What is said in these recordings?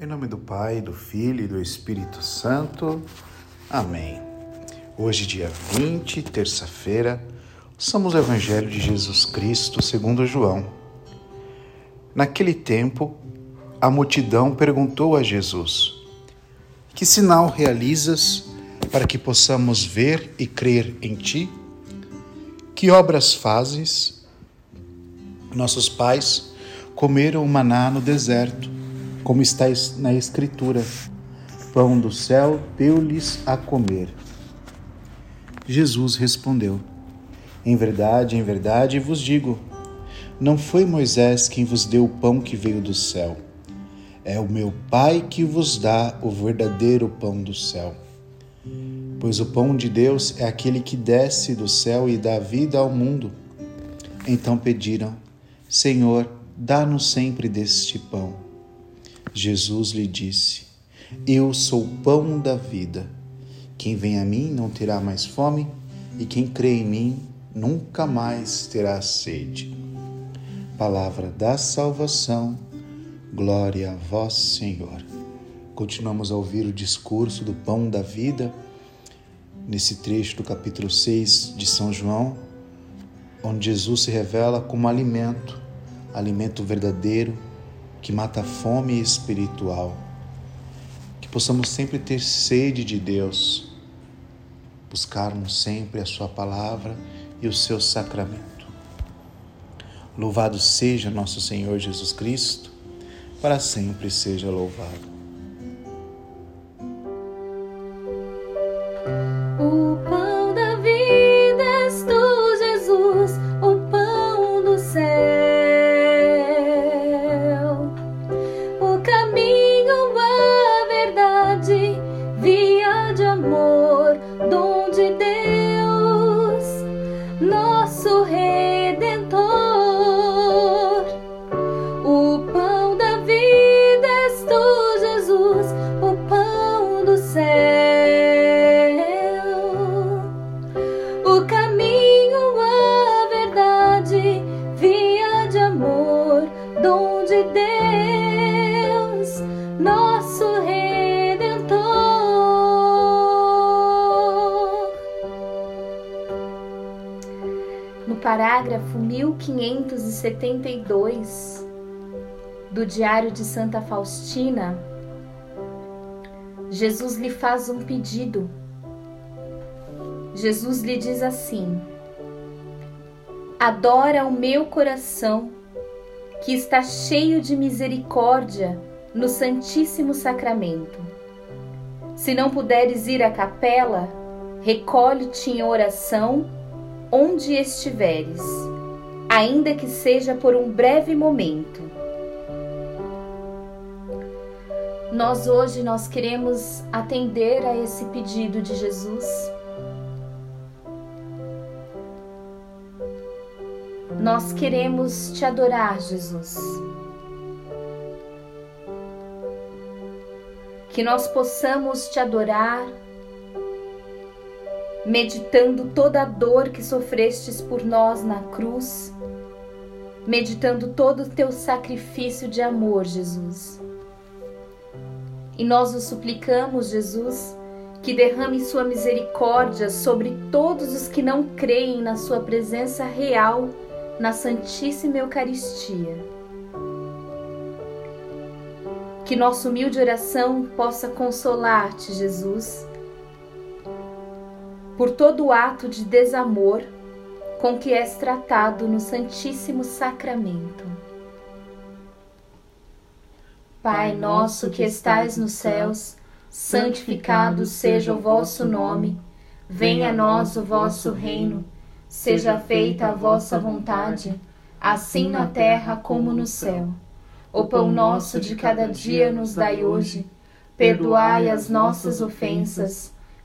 Em nome do Pai, do Filho e do Espírito Santo. Amém. Hoje, dia 20, terça-feira, somos o Evangelho de Jesus Cristo segundo João. Naquele tempo, a multidão perguntou a Jesus: Que sinal realizas para que possamos ver e crer em ti? Que obras fazes? Nossos pais comeram o maná no deserto como está na Escritura: Pão do céu deu-lhes a comer. Jesus respondeu: Em verdade, em verdade vos digo: não foi Moisés quem vos deu o pão que veio do céu. É o meu Pai que vos dá o verdadeiro pão do céu. Pois o pão de Deus é aquele que desce do céu e dá vida ao mundo. Então pediram: Senhor, dá-nos sempre deste pão. Jesus lhe disse: Eu sou o pão da vida. Quem vem a mim não terá mais fome, e quem crê em mim nunca mais terá sede. Palavra da salvação, glória a vós, Senhor. Continuamos a ouvir o discurso do pão da vida, nesse trecho do capítulo 6 de São João, onde Jesus se revela como alimento, alimento verdadeiro, que mata a fome espiritual. Que possamos sempre ter sede de Deus, buscarmos sempre a Sua palavra e o seu sacramento. Louvado seja nosso Senhor Jesus Cristo, para sempre seja louvado. Adamo. Parágrafo 1572 do Diário de Santa Faustina, Jesus lhe faz um pedido. Jesus lhe diz assim: Adora o meu coração, que está cheio de misericórdia no Santíssimo Sacramento. Se não puderes ir à capela, recolhe-te em oração onde estiveres, ainda que seja por um breve momento. Nós hoje nós queremos atender a esse pedido de Jesus. Nós queremos te adorar, Jesus. Que nós possamos te adorar meditando toda a dor que sofrestes por nós na cruz, meditando todo o teu sacrifício de amor, Jesus. E nós o suplicamos, Jesus, que derrame sua misericórdia sobre todos os que não creem na sua presença real na Santíssima Eucaristia. Que nossa humilde oração possa consolar-te, Jesus por todo o ato de desamor com que és tratado no Santíssimo Sacramento. Pai nosso que estais nos céus, santificado seja o vosso nome, venha a nós o vosso reino, seja feita a vossa vontade, assim na terra como no céu. O pão nosso de cada dia nos dai hoje, perdoai as nossas ofensas,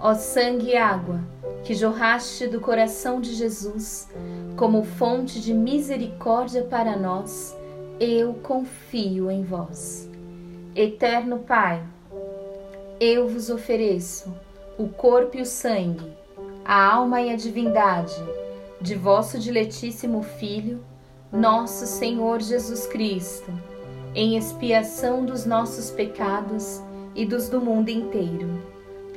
Ó sangue e água, que jorraste do coração de Jesus como fonte de misericórdia para nós, eu confio em vós. Eterno Pai, eu vos ofereço o corpo e o sangue, a alma e a divindade de vosso diletíssimo Filho, nosso Senhor Jesus Cristo, em expiação dos nossos pecados e dos do mundo inteiro,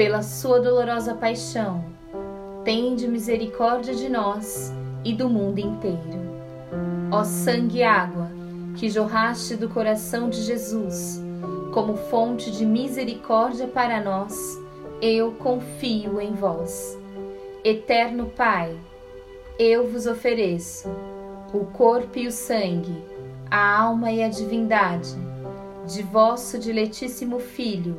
Pela sua dolorosa paixão, tende misericórdia de nós e do mundo inteiro. Ó sangue e água, que jorraste do coração de Jesus, como fonte de misericórdia para nós, eu confio em vós. Eterno Pai, eu vos ofereço o corpo e o sangue, a alma e a divindade de vosso diletíssimo Filho,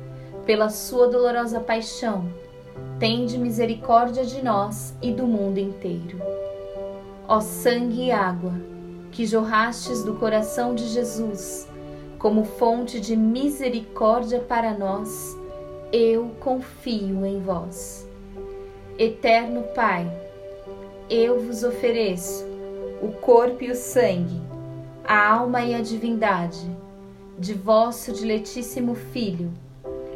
Pela sua dolorosa paixão, tende misericórdia de nós e do mundo inteiro. Ó sangue e água, que jorrastes do coração de Jesus, como fonte de misericórdia para nós, eu confio em vós. Eterno Pai, eu vos ofereço o corpo e o sangue, a alma e a divindade de vosso diletíssimo Filho,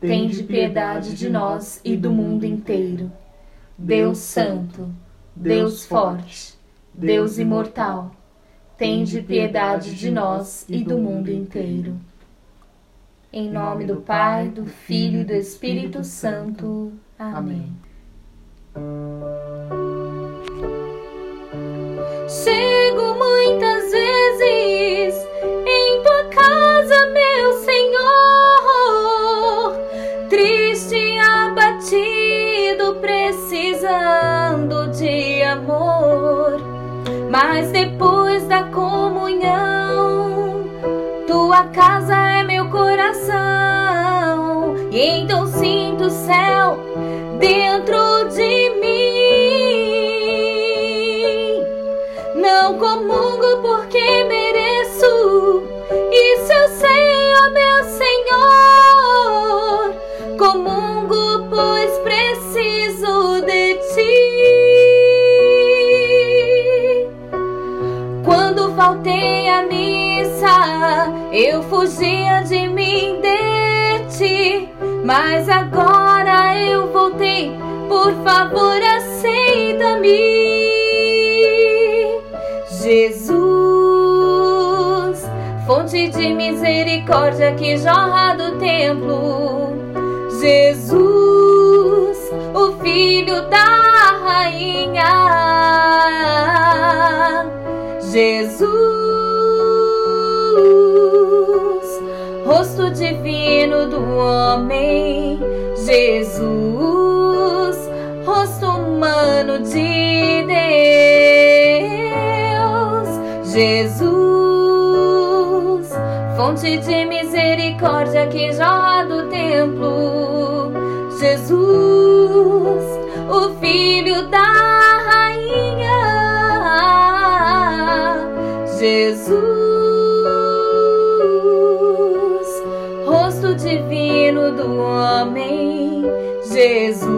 tende piedade de nós e do mundo inteiro. Deus Santo, Deus forte, Deus imortal, tende piedade de nós e do mundo inteiro. Em nome do Pai, do Filho e do Espírito Santo. Amém. Chego depois da comunhão. Tua casa é meu coração, e então sinto o céu dentro de mim. Não comungo porque me fugia de mim, de ti, mas agora eu voltei. Por favor, aceita-me, Jesus, fonte de misericórdia que jorra do templo. Jesus, o filho da rainha. Jesus divino do homem, Jesus, rosto humano de Deus, Jesus, fonte de misericórdia que jorra do templo, Jesus, o filho da rainha, Jesus. Do homem, Jesus.